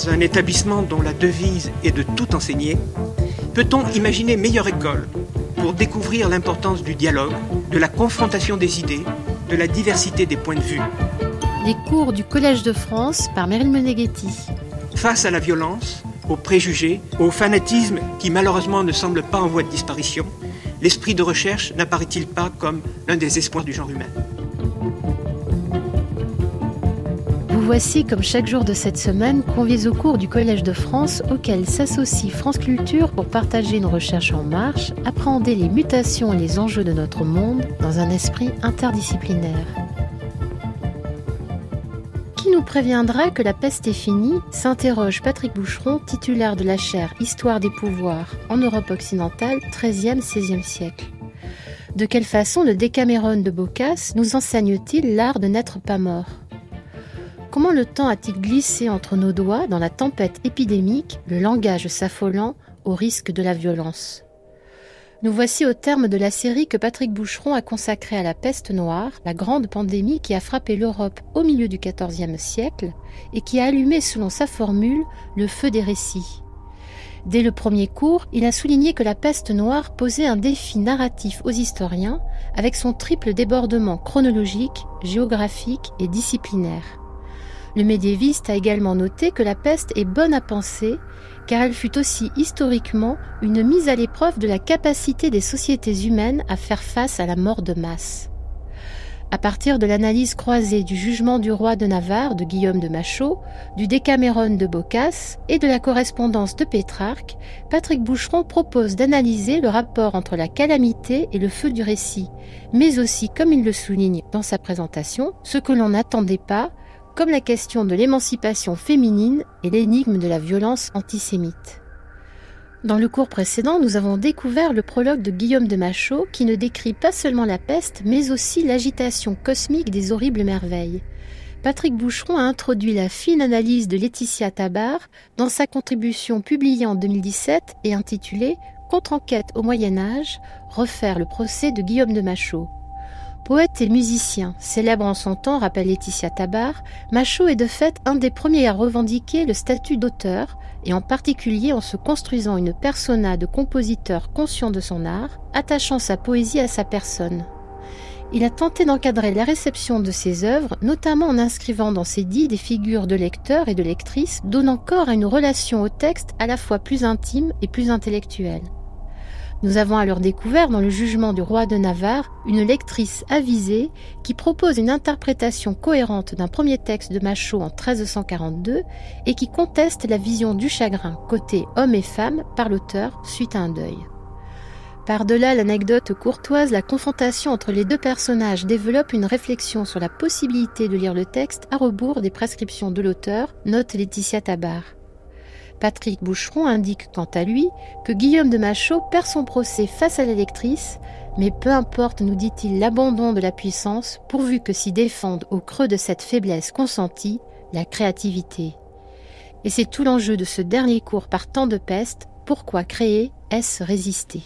dans un établissement dont la devise est de tout enseigner, peut-on imaginer meilleure école pour découvrir l'importance du dialogue, de la confrontation des idées, de la diversité des points de vue? Les cours du Collège de France par Meryl Meneghetti. Face à la violence, aux préjugés, au fanatisme qui malheureusement ne semble pas en voie de disparition, l'esprit de recherche n'apparaît-il pas comme l'un des espoirs du genre humain? Voici, comme chaque jour de cette semaine, conviés au cours du Collège de France auquel s'associe France Culture pour partager une recherche en marche, appréhender les mutations et les enjeux de notre monde dans un esprit interdisciplinaire. Qui nous préviendrait que la peste est finie s'interroge Patrick Boucheron, titulaire de la chaire Histoire des pouvoirs en Europe occidentale, 13e-16e siècle. De quelle façon le Décameron de Boccace nous enseigne-t-il l'art de n'être pas mort? Comment le temps a-t-il glissé entre nos doigts dans la tempête épidémique, le langage s'affolant au risque de la violence? Nous voici au terme de la série que Patrick Boucheron a consacrée à la peste noire, la grande pandémie qui a frappé l'Europe au milieu du XIVe siècle et qui a allumé, selon sa formule, le feu des récits. Dès le premier cours, il a souligné que la peste noire posait un défi narratif aux historiens avec son triple débordement chronologique, géographique et disciplinaire. Le médiéviste a également noté que la peste est bonne à penser car elle fut aussi historiquement une mise à l'épreuve de la capacité des sociétés humaines à faire face à la mort de masse. À partir de l'analyse croisée du jugement du roi de Navarre de Guillaume de Machaut, du Décameron de Boccace et de la correspondance de Pétrarque, Patrick Boucheron propose d'analyser le rapport entre la calamité et le feu du récit, mais aussi, comme il le souligne dans sa présentation, ce que l'on n'attendait pas, comme la question de l'émancipation féminine et l'énigme de la violence antisémite. Dans le cours précédent, nous avons découvert le prologue de Guillaume de Machaut qui ne décrit pas seulement la peste, mais aussi l'agitation cosmique des horribles merveilles. Patrick Boucheron a introduit la fine analyse de Laetitia Tabar dans sa contribution publiée en 2017 et intitulée Contre-enquête au Moyen Âge, refaire le procès de Guillaume de Machaut. Poète et musicien, célèbre en son temps, rappelle Laetitia Tabar, Machaut est de fait un des premiers à revendiquer le statut d'auteur, et en particulier en se construisant une persona de compositeur conscient de son art, attachant sa poésie à sa personne. Il a tenté d'encadrer la réception de ses œuvres, notamment en inscrivant dans ses dits des figures de lecteurs et de lectrices, donnant corps à une relation au texte à la fois plus intime et plus intellectuelle. Nous avons alors découvert dans le jugement du roi de Navarre une lectrice avisée qui propose une interprétation cohérente d'un premier texte de Machaut en 1342 et qui conteste la vision du chagrin côté homme et femme par l'auteur suite à un deuil. Par-delà l'anecdote courtoise, la confrontation entre les deux personnages développe une réflexion sur la possibilité de lire le texte à rebours des prescriptions de l'auteur, note Laetitia Tabar. Patrick Boucheron indique quant à lui que Guillaume de Machaut perd son procès face à l'électrice, mais peu importe, nous dit-il, l'abandon de la puissance, pourvu que s'y défende au creux de cette faiblesse consentie la créativité. Et c'est tout l'enjeu de ce dernier cours par temps de peste, pourquoi créer, est-ce résister?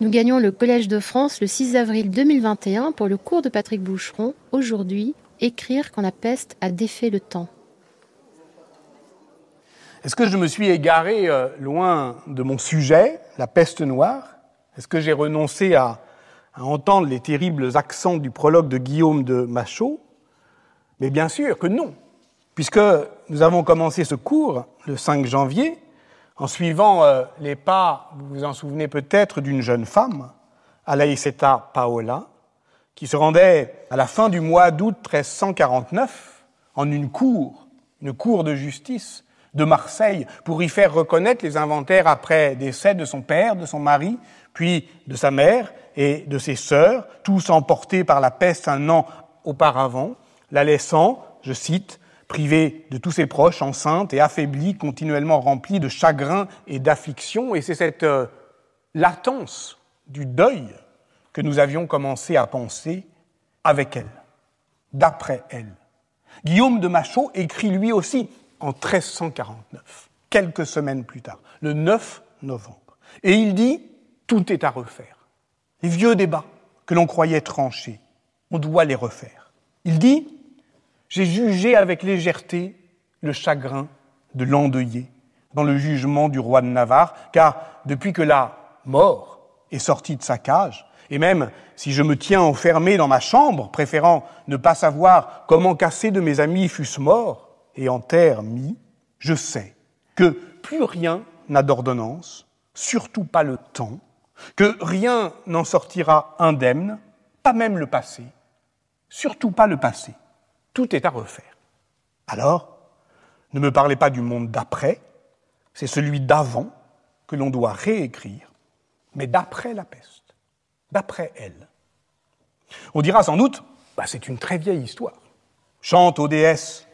Nous gagnons le Collège de France le 6 avril 2021 pour le cours de Patrick Boucheron, aujourd'hui, écrire quand la peste a défait le temps. Est-ce que je me suis égaré euh, loin de mon sujet, la peste noire? Est-ce que j'ai renoncé à, entendre les terribles accents du prologue de Guillaume de Machaut? Mais bien sûr que non, puisque nous avons commencé ce cours le 5 janvier en suivant euh, les pas, vous vous en souvenez peut-être, d'une jeune femme, Alaïseta Paola, qui se rendait à la fin du mois d'août 1349 en une cour, une cour de justice, de Marseille pour y faire reconnaître les inventaires après décès de son père, de son mari, puis de sa mère et de ses sœurs, tous emportés par la peste un an auparavant, la laissant, je cite, privée de tous ses proches, enceinte et affaiblie, continuellement remplie de chagrin et d'affliction. Et c'est cette euh, latence du deuil que nous avions commencé à penser avec elle, d'après elle. Guillaume de Machaut écrit lui aussi en 1349, quelques semaines plus tard, le 9 novembre. Et il dit, tout est à refaire. Les vieux débats que l'on croyait tranchés, on doit les refaire. Il dit, j'ai jugé avec légèreté le chagrin de l'endeuillé dans le jugement du roi de Navarre, car depuis que la mort est sortie de sa cage, et même si je me tiens enfermé dans ma chambre, préférant ne pas savoir comment casser de mes amis fussent morts et en terre mis, je sais que plus rien n'a d'ordonnance, surtout pas le temps, que rien n'en sortira indemne, pas même le passé, surtout pas le passé. Tout est à refaire. Alors, ne me parlez pas du monde d'après, c'est celui d'avant que l'on doit réécrire, mais d'après la peste, d'après elle. On dira sans doute, bah, c'est une très vieille histoire. Chante aux déesses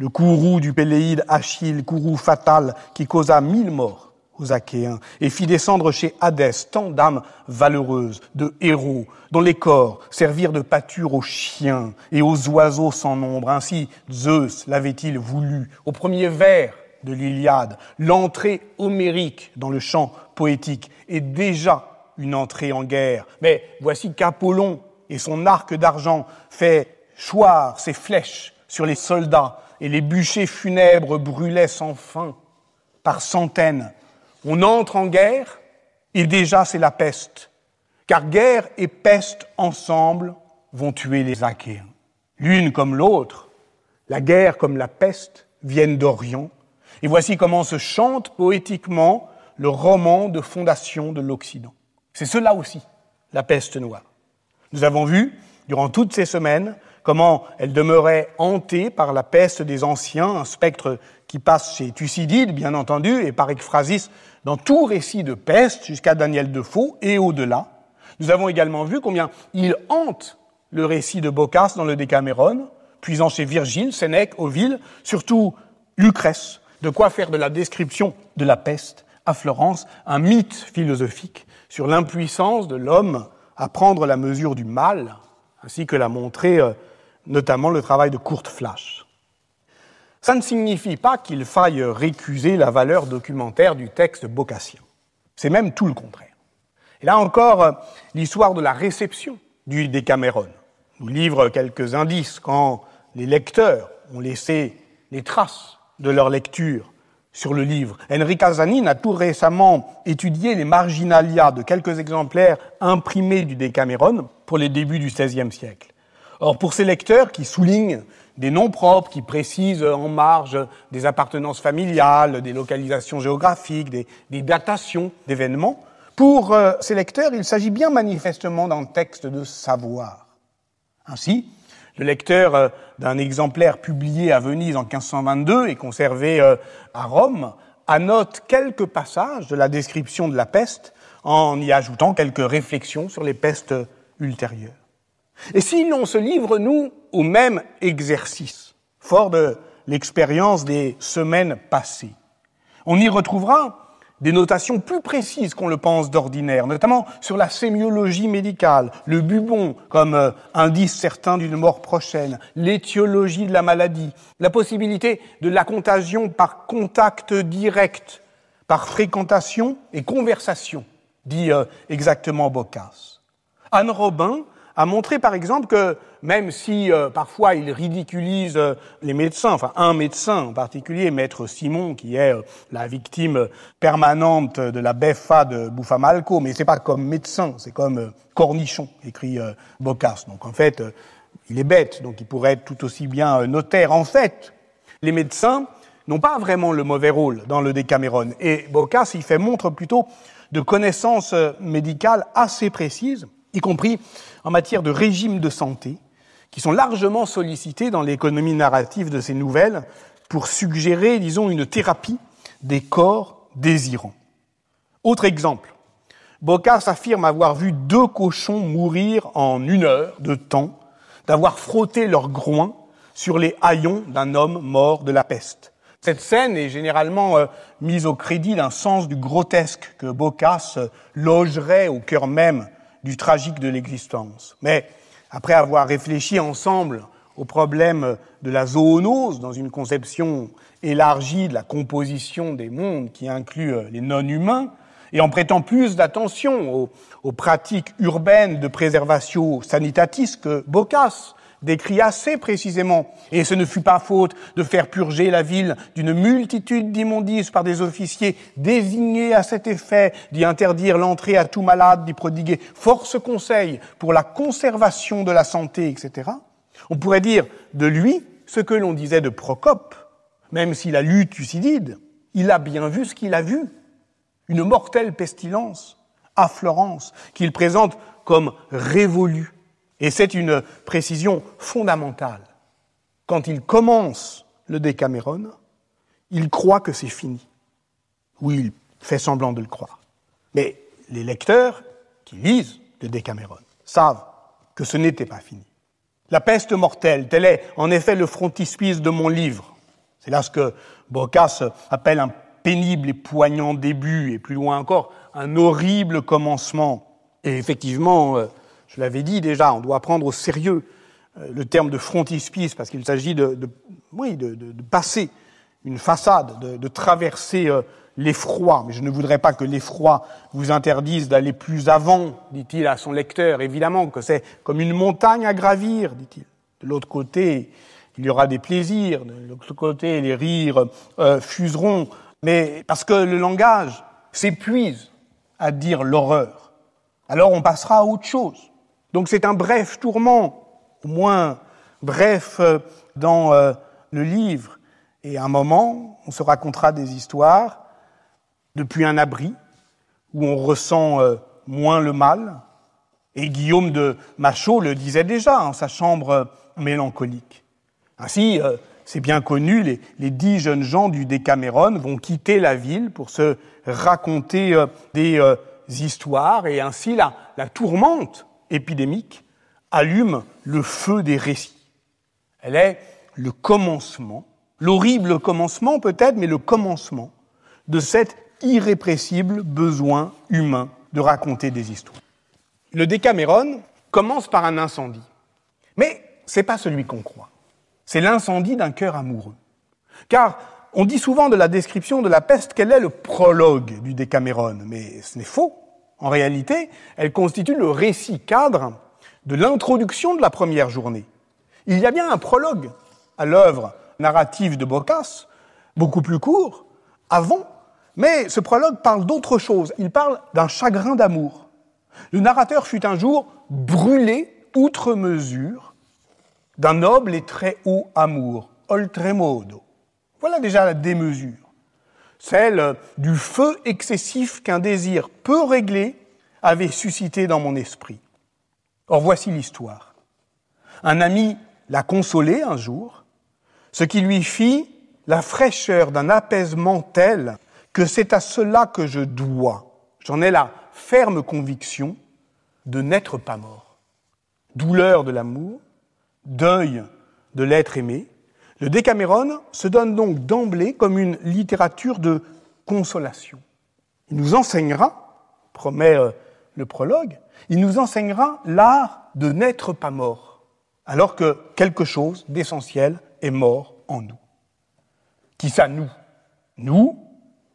le courroux du Péléide Achille, courroux fatal qui causa mille morts aux Achéens et fit descendre chez Hadès tant d'âmes valeureuses, de héros, dont les corps servirent de pâture aux chiens et aux oiseaux sans nombre. Ainsi Zeus l'avait-il voulu au premier vers de l'Iliade. L'entrée homérique dans le chant poétique est déjà une entrée en guerre. Mais voici qu'Apollon et son arc d'argent fait choir ses flèches sur les soldats et les bûchers funèbres brûlaient sans fin, par centaines. On entre en guerre, et déjà c'est la peste, car guerre et peste ensemble vont tuer les Achéens. L'une comme l'autre, la guerre comme la peste, viennent d'Orient, et voici comment se chante poétiquement le roman de fondation de l'Occident. C'est cela aussi, la peste noire. Nous avons vu, durant toutes ces semaines, comment elle demeurait hantée par la peste des anciens, un spectre qui passe chez Thucydide, bien entendu, et par ekphrasis dans tout récit de peste jusqu'à Daniel Defoe et au-delà. Nous avons également vu combien il hante le récit de Boccace dans le Décaméron, puisant chez Virgile, Sénèque, Oville, surtout Lucrèce, de quoi faire de la description de la peste à Florence un mythe philosophique sur l'impuissance de l'homme à prendre la mesure du mal, ainsi que l'a montré euh, notamment le travail de Kurt Flash. Ça ne signifie pas qu'il faille récuser la valeur documentaire du texte bocassien. C'est même tout le contraire. Et là encore, l'histoire de la réception du Décameron nous livre quelques indices quand les lecteurs ont laissé les traces de leur lecture sur le livre. Enrica Zanin a tout récemment étudié les marginalia de quelques exemplaires imprimés du Décameron pour les débuts du XVIe siècle. Or, pour ces lecteurs qui soulignent des noms propres, qui précisent en marge des appartenances familiales, des localisations géographiques, des, datations d'événements, pour euh, ces lecteurs, il s'agit bien manifestement d'un texte de savoir. Ainsi, le lecteur euh, d'un exemplaire publié à Venise en 1522 et conservé euh, à Rome annote quelques passages de la description de la peste en y ajoutant quelques réflexions sur les pestes ultérieures. Et si l'on se livre, nous, au même exercice, fort de l'expérience des semaines passées, on y retrouvera des notations plus précises qu'on le pense d'ordinaire, notamment sur la sémiologie médicale, le bubon comme euh, indice certain d'une mort prochaine, l'étiologie de la maladie, la possibilité de la contagion par contact direct, par fréquentation et conversation, dit euh, exactement Boccace. Anne Robin a montré par exemple que même si euh, parfois il ridiculise euh, les médecins, enfin un médecin en particulier, maître Simon, qui est euh, la victime permanente de la BFA de Buffamalco, mais c'est pas comme médecin, c'est comme cornichon, écrit Boccace. Donc en fait, il est bête, donc il pourrait être tout aussi bien notaire. En fait, les médecins n'ont pas vraiment le mauvais rôle dans le Décameron, et Boccace y fait montre plutôt de connaissances médicales assez précises, y compris en matière de régime de santé, qui sont largement sollicités dans l'économie narrative de ces nouvelles pour suggérer, disons, une thérapie des corps désirants. Autre exemple, Boccace affirme avoir vu deux cochons mourir en une heure de temps, d'avoir frotté leur groin sur les haillons d'un homme mort de la peste. Cette scène est généralement euh, mise au crédit d'un sens du grotesque que Boccace logerait au cœur même du tragique de l'existence. Mais après avoir réfléchi ensemble au problème de la zoonose dans une conception élargie de la composition des mondes qui inclut euh, les non-humains, et en prêtant plus d'attention aux, pratiques urbaines de préservation sanitatis que Boccace décrit assez précisément, et ce ne fut pas faute de faire purger la ville d'une multitude d'immondices par des officiers désignés à cet effet, d'y interdire l'entrée à tout malade, d'y prodiguer force conseil pour la conservation de la santé, etc. On pourrait dire de lui ce que l'on disait de Procope, même s'il a lu Thucydide, il a bien vu ce qu'il a vu, une mortelle pestilence à Florence, qu'il présente comme révolue et c'est une précision fondamentale. Quand il commence le Décameron, il croit que c'est fini. Oui, il fait semblant de le croire. Mais les lecteurs qui lisent le Décameron savent que ce n'était pas fini. La peste mortelle, tel est en effet le frontispice de mon livre. C'est là ce que Bocas appelle un pénible et poignant début, et plus loin encore, un horrible commencement. Et effectivement, euh, je l'avais dit déjà, on doit prendre au sérieux euh, le terme de frontispice parce qu'il s'agit de, oui, de, passer une façade, de, traverser euh, l'effroi. Mais je ne voudrais pas que l'effroi vous interdise d'aller plus avant, dit-il à son lecteur. Évidemment que c'est comme une montagne à gravir, dit-il. De l'autre côté, il y aura des plaisirs. De l'autre côté, les rires euh, fuseront. Mais parce que le langage s'épuise à dire l'horreur, alors on passera à autre chose. Donc c'est un bref tourment, au moins bref euh, dans euh, le livre. Et un moment, on se racontera des histoires depuis un abri où on ressent euh, moins le mal. Et Guillaume de Machaut le disait déjà en sa chambre mélancolique. Ainsi, c'est bien connu, les, les, dix jeunes gens du Décameron vont quitter la ville pour se raconter des histoires et ainsi la, la tourmente épidémique allume le feu des récits. Elle est le commencement, l'horrible commencement peut-être, mais le commencement de cet irrépressible besoin humain de raconter des histoires. Le Décaméron commence par un incendie. Mais c'est pas celui qu'on croit. C'est l'incendie d'un cœur amoureux. Car on dit souvent de la description de la peste qu'elle est le prologue du Décaméron, mais ce n'est faux. En réalité, elle constitue le récit cadre de l'introduction de la première journée. Il y a bien un prologue à l'œuvre narrative de Boccace, beaucoup plus court, avant, mais ce prologue parle d'autre chose. Il parle d'un chagrin d'amour. Le narrateur fut un jour brûlé outre mesure d'un noble et très haut amour, oltremodo. Voilà déjà la démesure celle du feu excessif qu'un désir peu réglé avait suscité dans mon esprit. Or voici l'histoire. Un ami l'a consolé un jour, ce qui lui fit la fraîcheur d'un apaisement tel que c'est à cela que je dois, j'en ai la ferme conviction, de n'être pas mort. Douleur de l'amour, deuil de l'être aimé, le Décaméron se donne donc d'emblée comme une littérature de consolation. Il nous enseignera, promet euh, le prologue, il nous enseignera l'art de n'être pas mort, alors que quelque chose d'essentiel est mort en nous. Qui ça nous? Nous,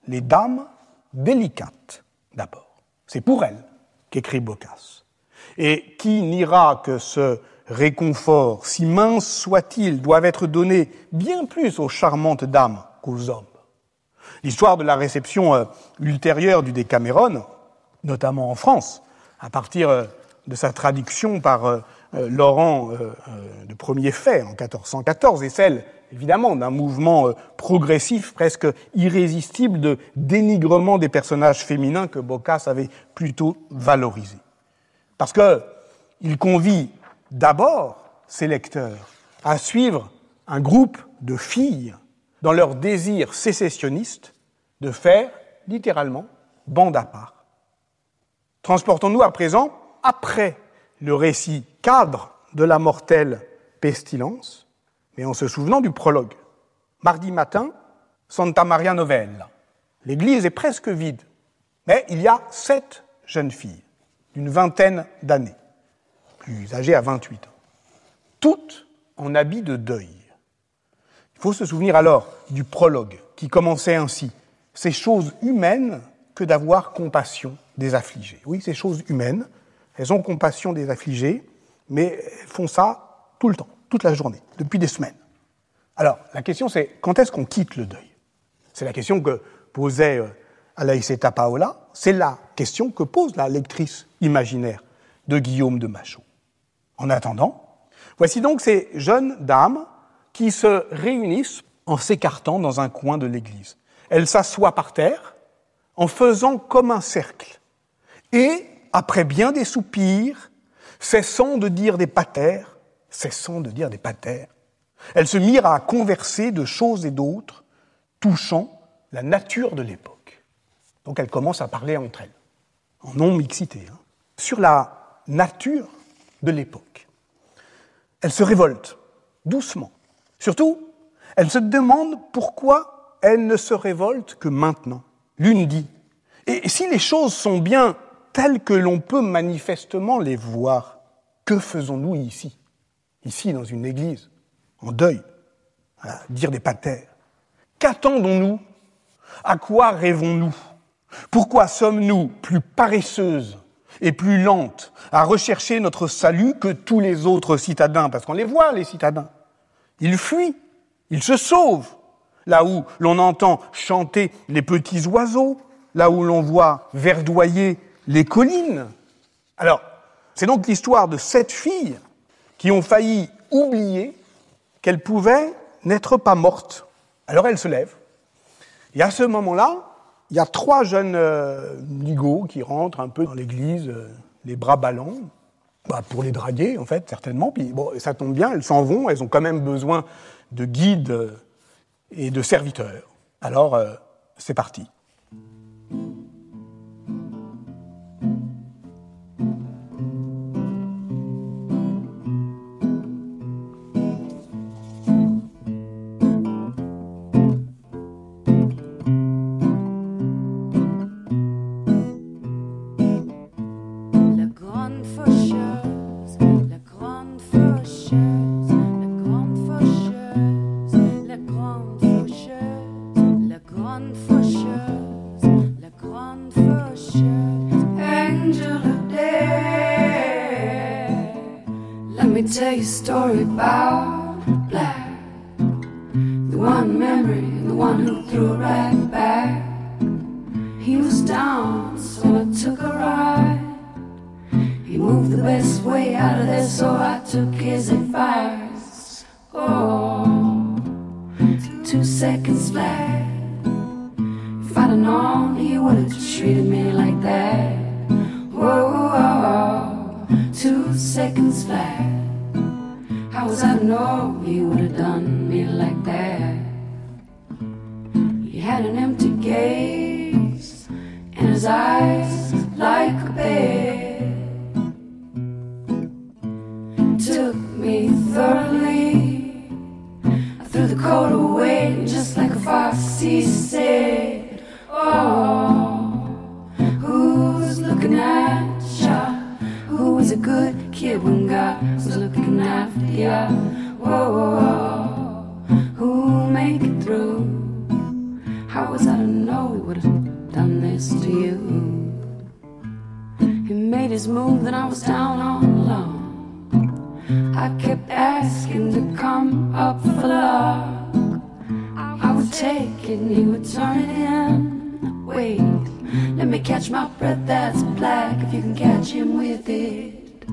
les dames délicates, d'abord. C'est pour elles qu'écrit Boccace. Et qui n'ira que ce réconfort, si mince soit-il, doivent être donnés bien plus aux charmantes dames qu'aux hommes. L'histoire de la réception euh, ultérieure du Décaméron, notamment en France, à partir euh, de sa traduction par euh, Laurent de Premier Fait en 1414, et celle, évidemment, d'un mouvement progressif, presque irrésistible de dénigrement des personnages féminins que Boccace avait plutôt valorisé. Parce que il convie d'abord ses lecteurs à suivre un groupe de filles dans leur désir sécessionniste de faire, littéralement, bande à part. Transportons-nous à présent, après le récit cadre de la mortelle pestilence, mais en se souvenant du prologue. Mardi matin, Santa Maria Novella. L'église est presque vide, mais il y a sept jeunes filles d'une vingtaine d'années plus âgée à 28 ans. Toutes en habit de deuil. Il faut se souvenir alors du prologue qui commençait ainsi. Ces choses humaines que d'avoir compassion des affligés. Oui, ces choses humaines, elles ont compassion des affligés, mais elles font ça tout le temps. toute la journée, depuis des semaines. Alors, la question c'est quand est-ce qu'on quitte le deuil? C'est la question que posait euh, Alaïseta Paola, c'est la question que pose la lectrice imaginaire de Guillaume de Machaut. En attendant, voici donc ces jeunes dames qui se réunissent en s'écartant dans un coin de l'église. Elles s'assoient par terre en faisant comme un cercle. Et, après bien des soupirs, cessant de dire des patères, cessant de dire des patères, elles se mirent à converser de choses et d'autres, touchant la nature de l'époque. Donc elles commencent à parler entre elles, en non-mixité, hein, sur la nature de l'époque. Elles se révoltent, doucement. Surtout, elles se demandent pourquoi elles ne se révoltent que maintenant. L'une dit, et si les choses sont bien telles que l'on peut manifestement les voir, que faisons-nous ici Ici, dans une église, en deuil, à dire des patères? Qu'attendons-nous? À quoi rêvons-nous? Pourquoi sommes-nous plus paresseuses et plus lentes à rechercher notre salut que tous les autres citadins Parce qu'on les voit, les citadins. Ils fuient, ils se sauvent. Là où l'on entend chanter les petits oiseaux, là où l'on voit verdoyer les collines. Alors, c'est donc l'histoire de sept filles qui ont failli oublier qu'elles pouvaient n'être pas mortes. Alors elles se lèvent. Et à ce moment-là, il y a trois jeunes euh, qui rentrent un peu dans l'église, euh, les bras ballants, bah, pour les draguer, en fait, certainement. Puis bon, ça tombe bien, elles s'en vont, elles ont quand même besoin de guides euh, et de serviteurs. Alors, euh, c'est parti. And he would turn it in. Wait, let me catch my breath, that's black if you can catch him with it.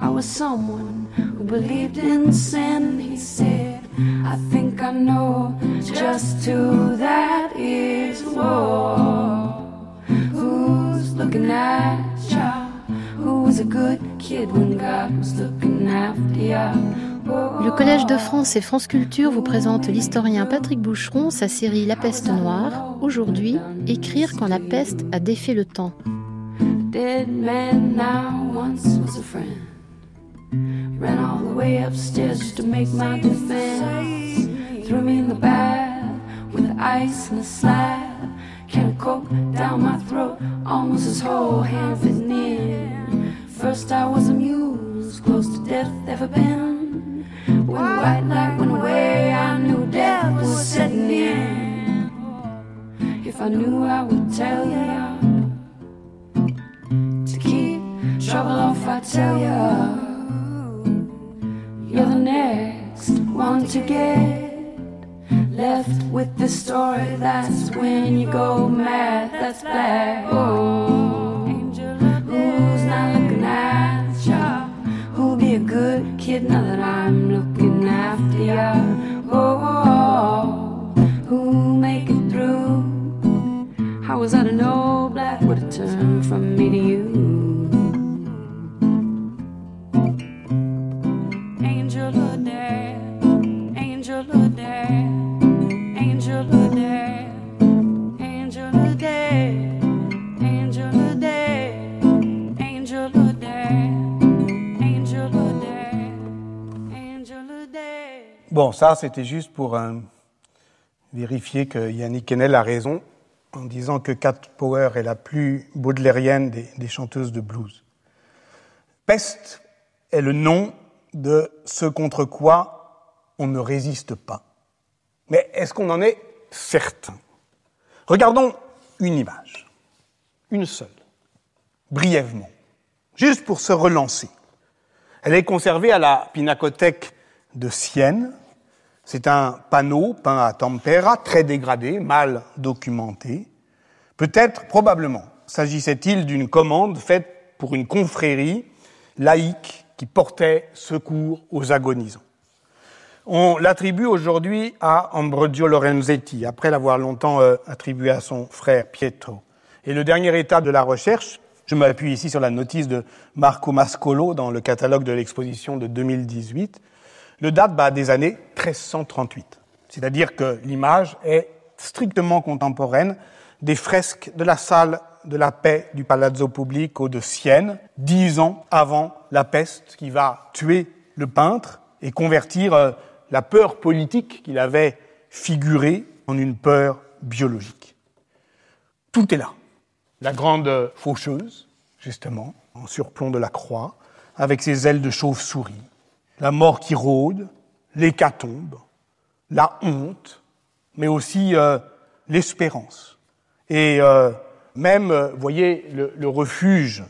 I was someone who believed in sin. He said, I think I know just who that is. Whoa, who's looking at ya? Who was a good kid when God was looking after ya? Le Collège de France et France Culture vous présente l'historien Patrick Boucheron, sa série La peste noire. Aujourd'hui, écrire quand la peste a défait le temps. First I was amused, close to death ever been. When the white light went away, I knew death was setting in. If I knew, I would tell ya to keep trouble off. I tell ya. You're the next one to get left with the story. That's when you go mad. That's black. Oh, angel, who's not looking? Who'll be a good kid now that I'm looking ça, c'était juste pour euh, vérifier que Yannick Kennel a raison en disant que Cat Power est la plus baudelairienne des, des chanteuses de blues. Peste est le nom de ce contre quoi on ne résiste pas. Mais est-ce qu'on en est certain? Regardons une image, une seule, brièvement, juste pour se relancer. Elle est conservée à la Pinacothèque de Sienne, c'est un panneau peint à tempera, très dégradé, mal documenté. Peut-être, probablement, s'agissait-il d'une commande faite pour une confrérie laïque qui portait secours aux agonisants. On l'attribue aujourd'hui à Ambrogio Lorenzetti, après l'avoir longtemps euh, attribué à son frère Pietro. Et le dernier état de la recherche, je m'appuie ici sur la notice de Marco Mascolo dans le catalogue de l'exposition de 2018, le date bah, des années 1338. C'est-à-dire que l'image est strictement contemporaine des fresques de la salle de la paix du Palazzo Pubblico de Sienne, dix ans avant la peste qui va tuer le peintre et convertir euh, la peur politique qu'il avait figurée en une peur biologique. Tout est là. La grande faucheuse, justement, en surplomb de la croix, avec ses ailes de chauve-souris, la mort qui rôde, l'hécatombe, la honte, mais aussi euh, l'espérance. Et euh, même, euh, voyez, le, le refuge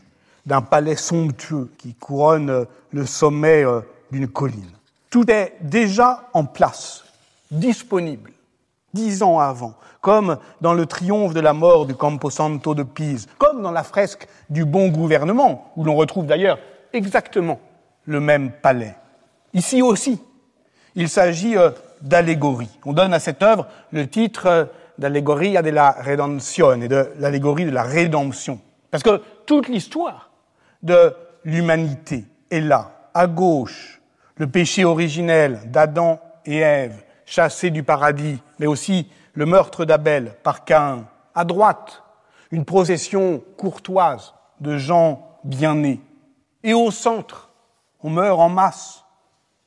d'un palais somptueux qui couronne le sommet d'une colline. Tout est déjà en place, disponible, dix ans avant, comme dans le triomphe de la mort du Camposanto de Pise, comme dans la fresque du bon gouvernement, où l'on retrouve d'ailleurs exactement le même palais. Ici aussi, il s'agit euh, d'allégorie. On donne à cette œuvre le titre euh, d'Allegoria della Redenzione, de l'allégorie de la rédemption. Parce que toute l'histoire de l'humanité est là, à gauche, le péché originel d'Adam et Ève, chassés du paradis, mais aussi le meurtre d'Abel par Caïn. À droite, une procession courtoise de gens bien nés. Et au centre, on meurt en masse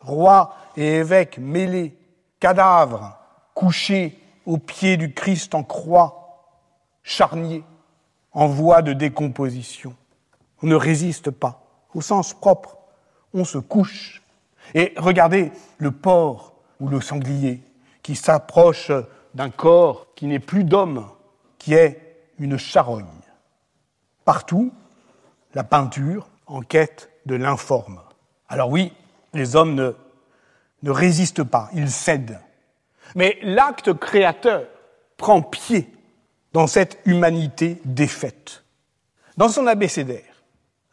rois et évêques mêlés, cadavres couchés au pied du Christ en croix, charniers, en voie de décomposition. On ne résiste pas. Au sens propre, on se couche. Et regardez le porc ou le sanglier qui s'approche d'un corps qui n'est plus d'homme, qui est une charogne. Partout, la peinture en quête de l'informe. Alors oui, les hommes ne, résistent pas, ils cèdent. Mais l'acte créateur prend pied dans cette humanité défaite. Dans son abécédaire,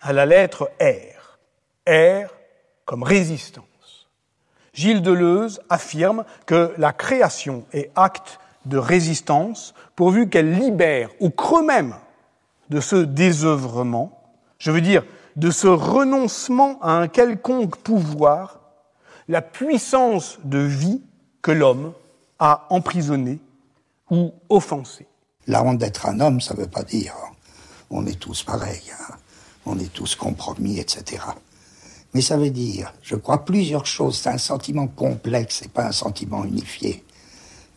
à la lettre R, R comme résistance, Gilles Deleuze affirme que la création est acte de résistance pourvu qu'elle libère au creux même de ce désœuvrement, je veux dire de ce renoncement à un quelconque pouvoir, la puissance de vie que l'homme a emprisonné ou offensé. La honte d'être un homme, ça ne veut pas dire on est tous pareils, hein. on est tous compromis, etc. Mais ça veut dire, je crois, plusieurs choses. C'est un sentiment complexe et pas un sentiment unifié.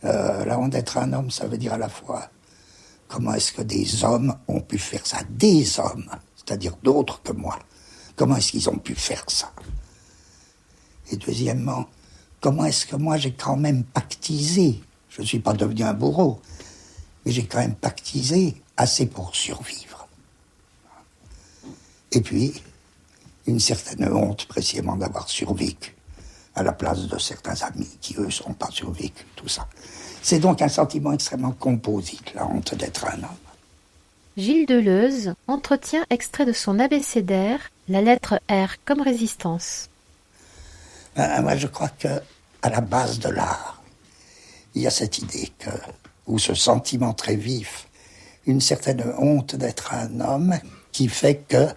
Euh, la honte d'être un homme, ça veut dire à la fois comment est-ce que des hommes ont pu faire ça, des hommes, c'est-à-dire d'autres que moi. Comment est-ce qu'ils ont pu faire ça? Et deuxièmement, comment est-ce que moi j'ai quand même pactisé Je ne suis pas devenu un bourreau, mais j'ai quand même pactisé assez pour survivre. Et puis, une certaine honte précisément d'avoir survécu. à la place de certains amis qui, eux, sont pas survécus, tout ça. C'est donc un sentiment extrêmement composite, la honte d'être un homme. Gilles Deleuze entretient extrait de son abécédaire la lettre R comme résistance. Euh, moi, je crois que à la base de l'art, il y a cette idée que, ou ce sentiment très vif, une certaine honte d'être un homme qui fait que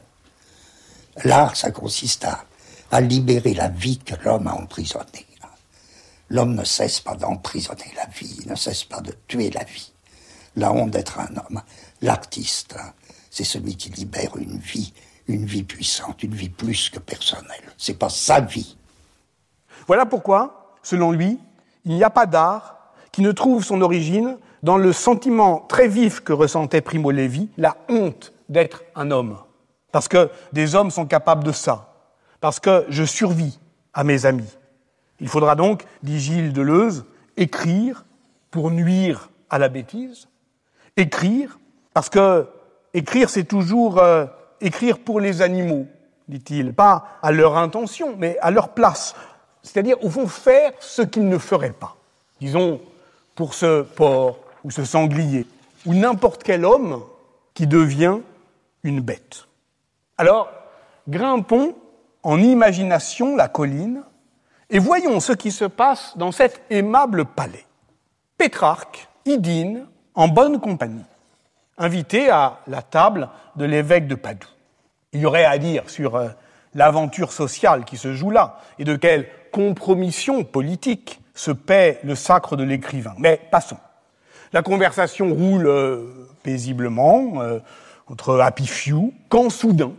l'art, ça consiste à, à libérer la vie que l'homme a emprisonnée. L'homme ne cesse pas d'emprisonner la vie, il ne cesse pas de tuer la vie. La honte d'être un homme. L'artiste, c'est celui qui libère une vie, une vie puissante, une vie plus que personnelle. C'est pas sa vie. Voilà pourquoi, selon lui, il n'y a pas d'art qui ne trouve son origine dans le sentiment très vif que ressentait Primo Levi, la honte d'être un homme. Parce que des hommes sont capables de ça. Parce que je survis à mes amis. Il faudra donc, dit Gilles Deleuze, écrire pour nuire à la bêtise. Écrire, parce que écrire, c'est toujours euh, écrire pour les animaux, dit-il, pas à leur intention, mais à leur place. C'est-à-dire, au fond, faire ce qu'ils ne feraient pas. Disons, pour ce porc ou ce sanglier, ou n'importe quel homme qui devient une bête. Alors, grimpons en imagination la colline et voyons ce qui se passe dans cet aimable palais. Pétrarque y dîne en bonne compagnie, invité à la table de l'évêque de Padoue. Il y aurait à dire sur euh, l'aventure sociale qui se joue là et de quelle compromission politique se paie le sacre de l'écrivain. Mais passons. La conversation roule euh, paisiblement euh, entre Happy Few, quand soudain,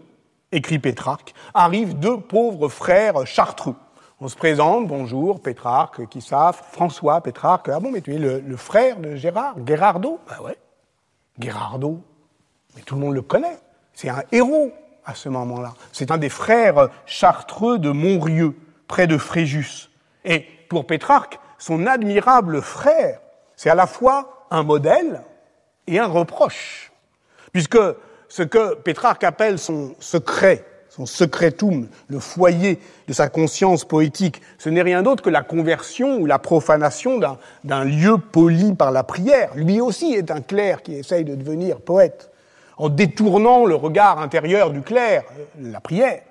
écrit Pétrarque, arrivent deux pauvres frères chartreux. On se présente, bonjour, Pétrarque, qui savent, François, Pétrarque, ah bon, mais tu es le, frère de Gérard, Gérardo? Ben ouais, Gérardo, mais tout le monde le connaît, c'est un héros à ce moment-là. C'est un des frères chartreux de Montrieux, près de Fréjus. Et pour Pétrarque, son admirable frère, c'est à la fois un modèle et un reproche. Puisque ce que Pétrarque appelle son secret, son secretum, le foyer de sa conscience poétique, ce n'est rien d'autre que la conversion ou la profanation d'un lieu poli par la prière. Lui aussi est un clerc qui essaye de devenir poète, en détournant le regard intérieur du clerc, la prière,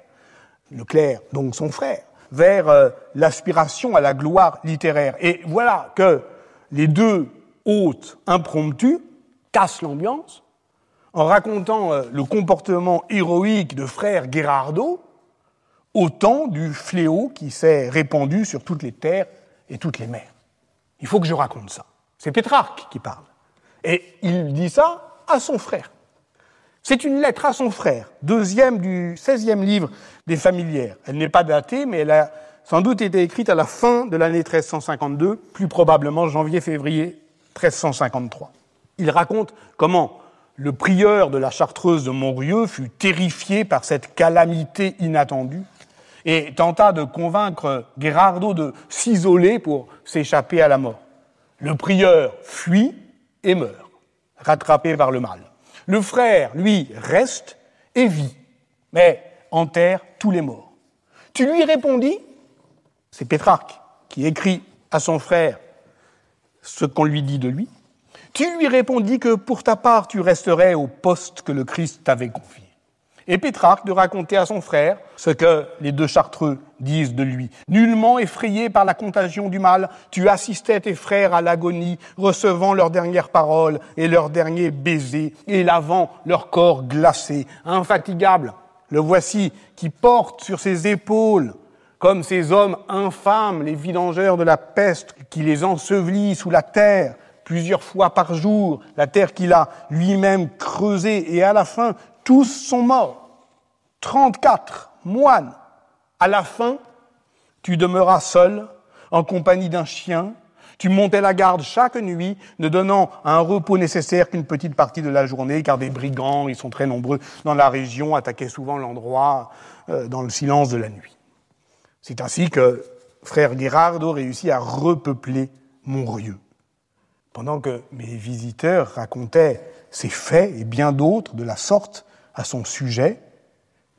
le clerc, donc son frère, vers euh, l'aspiration à la gloire littéraire. Et voilà que les deux hôtes impromptus cassent l'ambiance en racontant euh, le comportement héroïque de frère Gherardo au temps du fléau qui s'est répandu sur toutes les terres et toutes les mers. Il faut que je raconte ça. C'est Pétrarque qui parle. Et il dit ça à son frère. C'est une lettre à son frère, deuxième du 16e livre des familières. Elle n'est pas datée, mais elle a sans doute été écrite à la fin de l'année 1352, plus probablement janvier-février 1353. Il raconte comment le prieur de la chartreuse de Montrieux fut terrifié par cette calamité inattendue et tenta de convaincre Gherardo de s'isoler pour s'échapper à la mort. Le prieur fuit et meurt, rattrapé par le mal. Le frère, lui, reste et vit, mais enterre tous les morts. Tu lui répondis, c'est Pétrarque qui écrit à son frère ce qu'on lui dit de lui, tu lui répondis que pour ta part tu resterais au poste que le Christ t'avait confié? Et Pétrarque de raconter à son frère ce que les deux chartreux disent de lui. Nullement effrayé par la contagion du mal, tu assistais tes frères à l'agonie, recevant leurs dernières paroles et leurs derniers baisers, et lavant leur corps glacé, infatigable. Le voici qui porte sur ses épaules, comme ces hommes infâmes, les vidangeurs de la peste, qui les ensevelit sous la terre, plusieurs fois par jour, la terre qu'il a lui-même creusée, et à la fin, tous sont morts. 34 moines. À la fin, tu demeuras seul, en compagnie d'un chien. Tu montais la garde chaque nuit, ne donnant un repos nécessaire qu'une petite partie de la journée, car des brigands, ils sont très nombreux dans la région, attaquaient souvent l'endroit euh, dans le silence de la nuit. C'est ainsi que frère Gérardo réussit à repeupler Montrieux. Pendant que mes visiteurs racontaient ces faits et bien d'autres de la sorte à son sujet,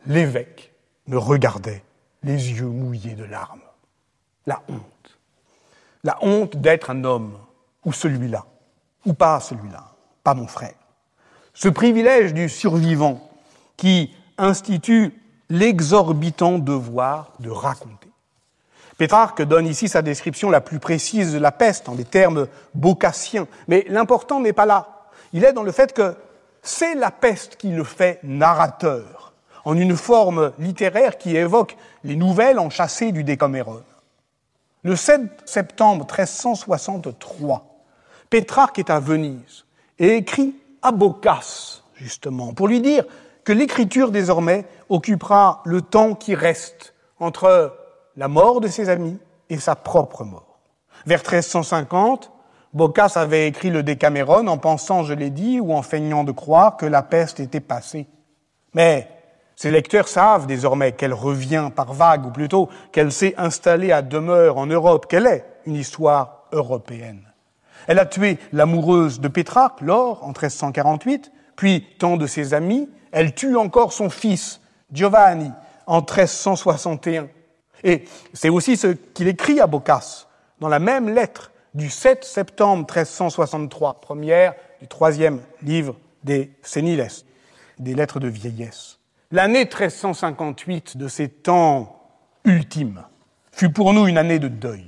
l'évêque me regardait, les yeux mouillés de larmes. La honte. La honte d'être un homme, ou celui-là, ou pas celui-là, pas mon frère. Ce privilège du survivant qui institue l'exorbitant devoir de raconter. Pétrarque donne ici sa description la plus précise de la peste en des termes bocassiens. Mais l'important n'est pas là. Il est dans le fait que c'est la peste qui le fait narrateur, en une forme littéraire qui évoque les nouvelles enchâssées du Décameron. Le 7 septembre 1363, Pétrarque est à Venise et écrit à Boccace, justement, pour lui dire que l'écriture désormais occupera le temps qui reste entre la mort de ses amis et sa propre mort. Vers 1350, Boccace avait écrit le Décameron en pensant, je l'ai dit, ou en feignant de croire que la peste était passée. Mais ses lecteurs savent désormais qu'elle revient par vagues, ou plutôt qu'elle s'est installée à demeure en Europe, qu'elle est une histoire européenne. Elle a tué l'amoureuse de Pétrarque, Laure, en 1348, puis tant de ses amis. Elle tue encore son fils, Giovanni, en 1361. Et c'est aussi ce qu'il écrit à Boccace dans la même lettre du 7 septembre 1363, première du troisième livre des Séniles, des lettres de vieillesse. L'année 1358 de ces temps ultimes fut pour nous une année de deuil.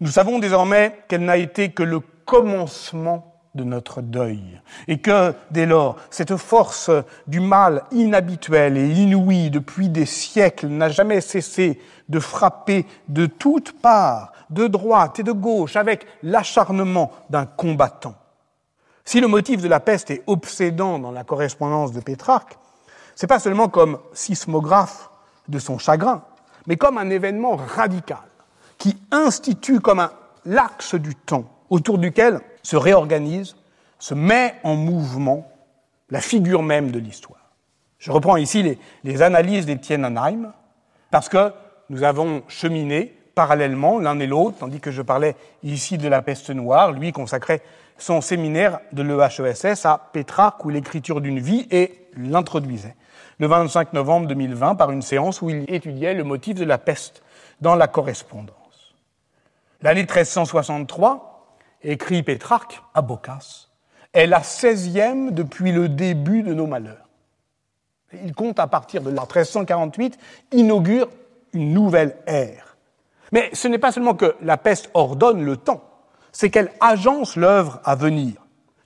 Nous savons désormais qu'elle n'a été que le commencement de notre deuil, et que, dès lors, cette force du mal inhabituelle et inouïe depuis des siècles n'a jamais cessé de frapper de toutes parts, de droite et de gauche, avec l'acharnement d'un combattant. Si le motif de la peste est obsédant dans la correspondance de Pétrarque, c'est pas seulement comme sismographe de son chagrin, mais comme un événement radical qui institue comme un l'axe du temps autour duquel se réorganise, se met en mouvement la figure même de l'histoire. Je reprends ici les, analyses d'Étienne Anheim, parce que nous avons cheminé parallèlement l'un et l'autre, tandis que je parlais ici de la peste noire, lui consacrait son séminaire de l'EHESS à Pétrarque ou l'écriture d'une vie et l'introduisait le 25 novembre 2020 par une séance où il étudiait le motif de la peste dans la correspondance. L'année 1363, écrit Pétrarque à Boccace, est la 16e depuis le début de nos malheurs. Il compte à partir de l'an 1348 inaugure une nouvelle ère. Mais ce n'est pas seulement que la peste ordonne le temps, c'est qu'elle agence l'œuvre à venir.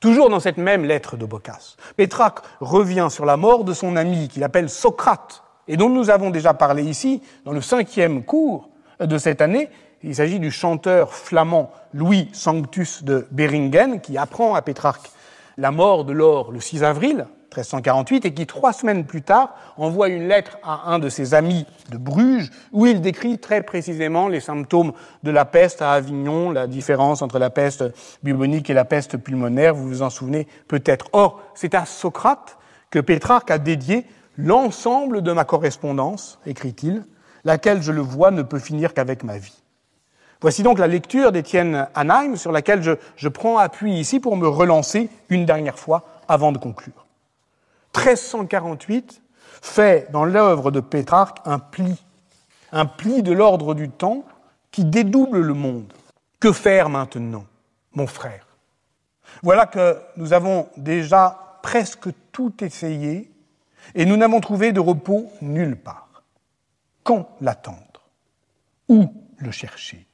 Toujours dans cette même lettre de Boccace, Pétrarque revient sur la mort de son ami qu'il appelle Socrate, et dont nous avons déjà parlé ici dans le cinquième cours de cette année. Il s'agit du chanteur flamand Louis Sanctus de Beringen qui apprend à Pétrarque la mort de Laure le 6 avril 1348 et qui, trois semaines plus tard, envoie une lettre à un de ses amis de Bruges où il décrit très précisément les symptômes de la peste à Avignon, la différence entre la peste bubonique et la peste pulmonaire, vous vous en souvenez peut-être. Or, c'est à Socrate que Pétrarque a dédié l'ensemble de ma correspondance, écrit-il, laquelle, je le vois, ne peut finir qu'avec ma vie. Voici donc la lecture d'Étienne Anheim sur laquelle je, je prends appui ici pour me relancer une dernière fois avant de conclure. 1348 fait dans l'œuvre de Pétrarque un pli, un pli de l'ordre du temps qui dédouble le monde. Que faire maintenant, mon frère? Voilà que nous avons déjà presque tout essayé et nous n'avons trouvé de repos nulle part. Quand l'attendre? Où le chercher?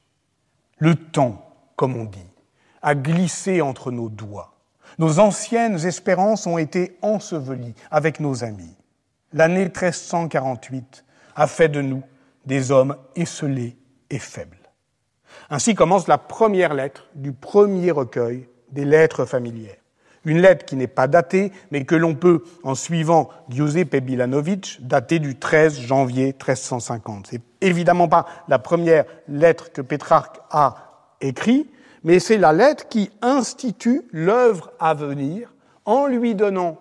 Le temps, comme on dit, a glissé entre nos doigts. Nos anciennes espérances ont été ensevelies avec nos amis. L'année 1348 a fait de nous des hommes esselés et faibles. Ainsi commence la première lettre du premier recueil des lettres familières. Une lettre qui n'est pas datée, mais que l'on peut, en suivant Giuseppe Bilanovic, dater du 13 janvier 1350. C'est évidemment pas la première lettre que Pétrarque a écrite, mais c'est la lettre qui institue l'œuvre à venir en lui donnant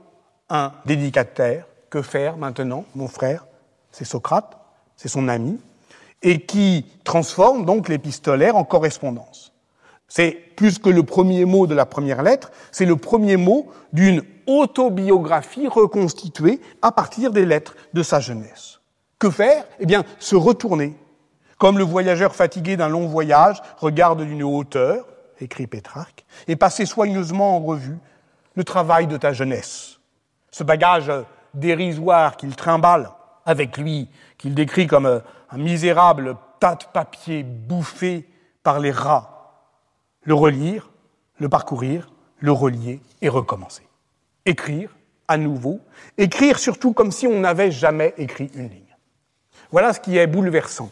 un dédicataire. Que faire maintenant, mon frère? C'est Socrate, c'est son ami, et qui transforme donc l'épistolaire en correspondance. C'est plus que le premier mot de la première lettre, c'est le premier mot d'une autobiographie reconstituée à partir des lettres de sa jeunesse. Que faire? Eh bien, se retourner, Comme le voyageur fatigué d'un long voyage regarde d'une hauteur, écrit Pétrarque, et passer soigneusement en revue le travail de ta jeunesse. Ce bagage dérisoire qu'il trimballe avec lui, qu'il décrit comme un misérable tas de papier bouffé par les rats. Le relire, le parcourir, le relier et recommencer. Écrire à nouveau, écrire surtout comme si on n'avait jamais écrit une ligne. Voilà ce qui est bouleversant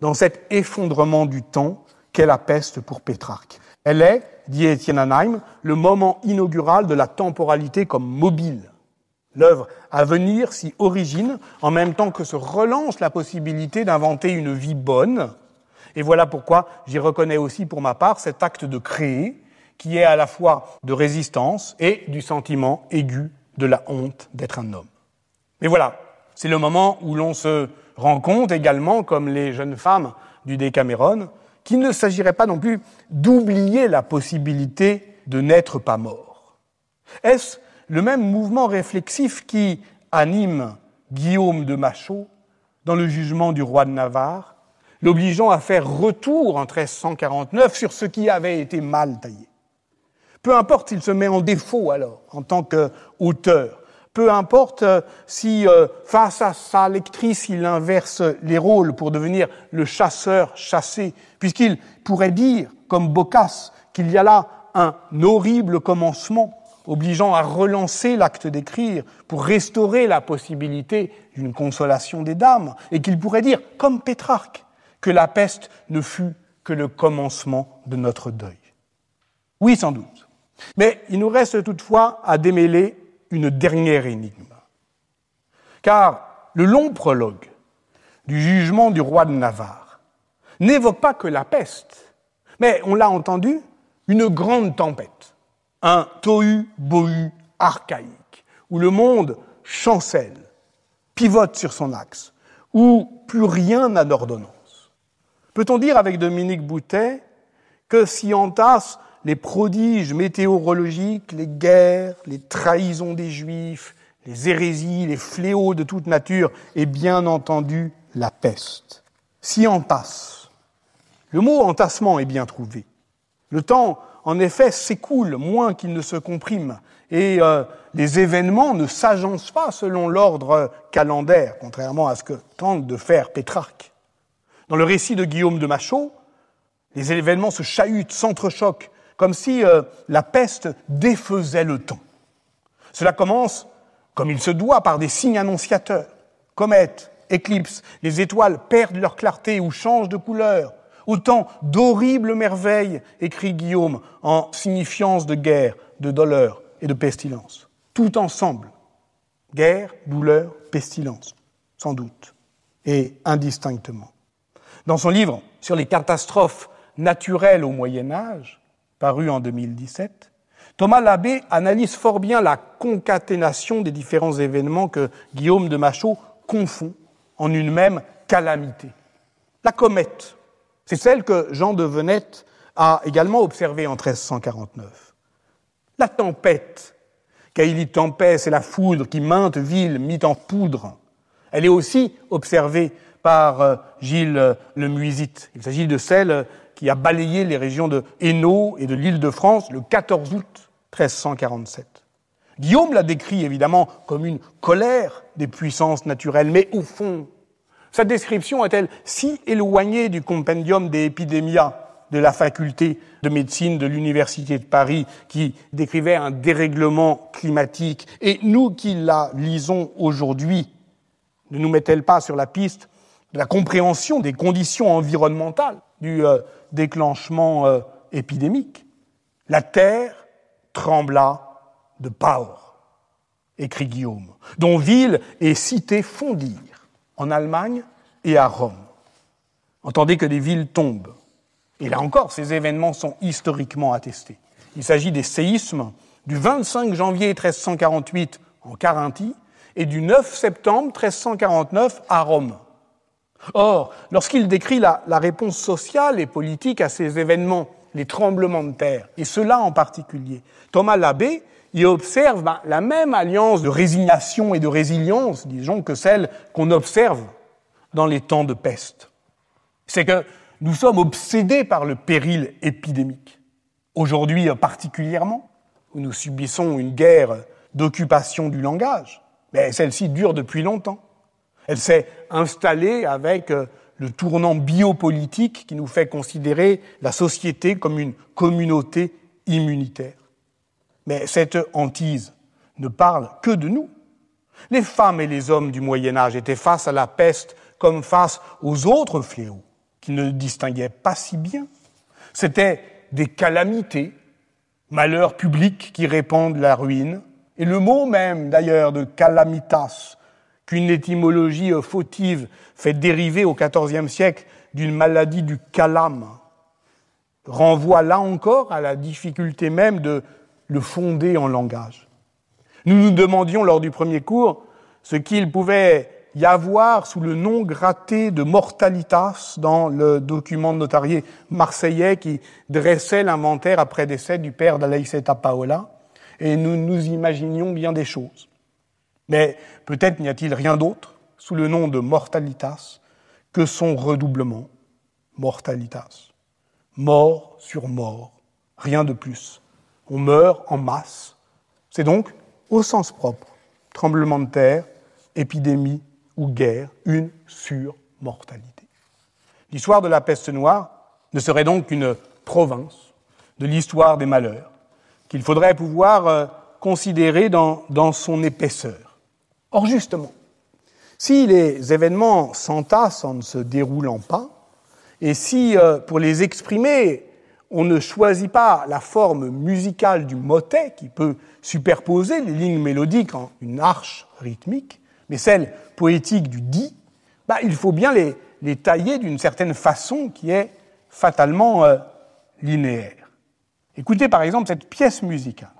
dans cet effondrement du temps qu'est la peste pour Pétrarque. Elle est, dit Étienne Anheim, le moment inaugural de la temporalité comme mobile. L'œuvre à venir s'y origine en même temps que se relance la possibilité d'inventer une vie bonne. Et voilà pourquoi j'y reconnais aussi pour ma part cet acte de créer qui est à la fois de résistance et du sentiment aigu de la honte d'être un homme. Mais voilà, c'est le moment où l'on se rend compte également, comme les jeunes femmes du Décameron, qu'il ne s'agirait pas non plus d'oublier la possibilité de n'être pas mort. Est-ce le même mouvement réflexif qui anime Guillaume de Machaut dans le jugement du roi de Navarre, l'obligeant à faire retour en 1349 sur ce qui avait été mal taillé. Peu importe s'il se met en défaut alors en tant qu'auteur, peu importe euh, si euh, face à sa lectrice il inverse les rôles pour devenir le chasseur chassé, puisqu'il pourrait dire, comme Boccace, qu'il y a là un horrible commencement obligeant à relancer l'acte d'écrire pour restaurer la possibilité d'une consolation des dames, et qu'il pourrait dire, comme Pétrarque, que la peste ne fut que le commencement de notre deuil. Oui, sans doute. Mais il nous reste toutefois à démêler une dernière énigme. Car le long prologue du jugement du roi de Navarre n'évoque pas que la peste, mais on l'a entendu, une grande tempête un tohu-bohu archaïque, où le monde chancelle, pivote sur son axe, où plus rien n'a d'ordonnance. Peut-on dire avec Dominique Boutet que s'y entassent les prodiges météorologiques, les guerres, les trahisons des Juifs, les hérésies, les fléaux de toute nature, et bien entendu la peste? S'y entasse. Le mot entassement est bien trouvé. Le temps en effet, s'écoule moins qu'il ne se comprime. Et euh, les événements ne s'agencent pas selon l'ordre calendaire, contrairement à ce que tente de faire Pétrarque. Dans le récit de Guillaume de Machaut, les événements se chahutent, s'entrechoquent, comme si euh, la peste défaisait le temps. Cela commence, comme il se doit, par des signes annonciateurs. Comètes, éclipses, les étoiles perdent leur clarté ou changent de couleur. Autant d'horribles merveilles, écrit Guillaume, en signifiance de guerre, de douleur et de pestilence. Tout ensemble. Guerre, douleur, pestilence, sans doute, et indistinctement. Dans son livre sur les catastrophes naturelles au Moyen Âge, paru en 2017, Thomas Labbé analyse fort bien la concaténation des différents événements que Guillaume de Machaut confond en une même calamité. La comète, c'est celle que Jean de Venette a également observée en 1349. La tempête, Caïli tempête, c'est la foudre qui mainte ville mit en poudre. Elle est aussi observée par euh, Gilles euh, le Muisite. Il s'agit de celle qui a balayé les régions de Hainaut et de l'île de France le 14 août 1347. Guillaume l'a décrit évidemment comme une colère des puissances naturelles, mais au fond, sa description est-elle si éloignée du compendium des épidémias de la faculté de médecine de l'Université de Paris qui décrivait un dérèglement climatique? Et nous qui la lisons aujourd'hui, ne nous met-elle pas sur la piste la compréhension des conditions environnementales du euh, déclenchement euh, épidémique La terre trembla de peur, écrit Guillaume, dont ville et cité fondirent en Allemagne et à Rome. Entendez que des villes tombent. Et là encore, ces événements sont historiquement attestés. Il s'agit des séismes du 25 janvier 1348 en Carinthie et du 9 septembre 1349 à Rome. Or, lorsqu'il décrit la, réponse sociale et politique à ces événements, les tremblements de terre, et cela en particulier, Thomas Labbé y observe ben, la même alliance de résignation et de résilience, disons, que celle qu'on observe dans les temps de peste. c'est que nous sommes obsédés par le péril épidémique. Aujourd'hui particulièrement, où nous subissons une guerre d'occupation du langage, mais celle-ci dure depuis longtemps. Elle s'est installée avec euh, le tournant biopolitique qui nous fait considérer la société comme une communauté immunitaire. Mais cette hantise ne parle que de nous. Les femmes et les hommes du Moyen Âge étaient face à la peste comme face aux autres fléaux, qu'ils ne distinguaient pas si bien. C'étaient des calamités, malheurs publics qui répandent la ruine, et le mot même d'ailleurs de calamitas, qu'une étymologie fautive fait dériver au XIVe siècle d'une maladie du calame, renvoie là encore à la difficulté même de le fonder en langage. Nous nous demandions lors du premier cours ce qu'il pouvait y avoir sous le nom gratté de mortalitas dans le document notarié marseillais qui dressait l'inventaire après décès du père d'Alaïseta Paola, et nous nous imaginions bien des choses. Mais peut-être n'y a-t-il rien d'autre sous le nom de mortalitas que son redoublement, mortalitas. Mort sur mort, rien de plus. On meurt en masse. C'est donc, au sens propre, tremblement de terre, épidémie ou guerre, une surmortalité. L'histoire de la peste noire ne serait donc qu'une province de l'histoire des malheurs qu'il faudrait pouvoir euh, considérer dans, dans son épaisseur. Or, justement, si les événements s'entassent en ne se déroulant pas, et si, euh, pour les exprimer, on ne choisit pas la forme musicale du motet qui peut superposer les lignes mélodiques en une arche rythmique, mais celle poétique du dit, bah, il faut bien les, tailler d'une certaine façon qui est fatalement euh, linéaire. Écoutez par exemple cette pièce musicale.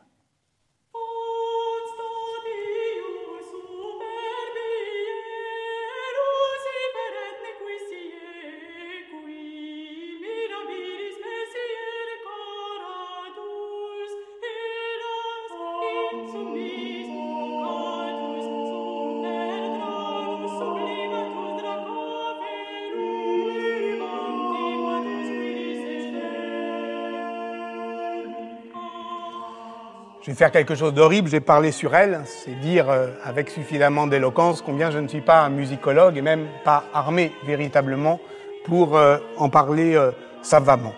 Je vais faire quelque chose d'horrible, je vais parler sur elle, c'est dire euh, avec suffisamment d'éloquence combien je ne suis pas un musicologue et même pas armé véritablement pour euh, en parler euh, savamment.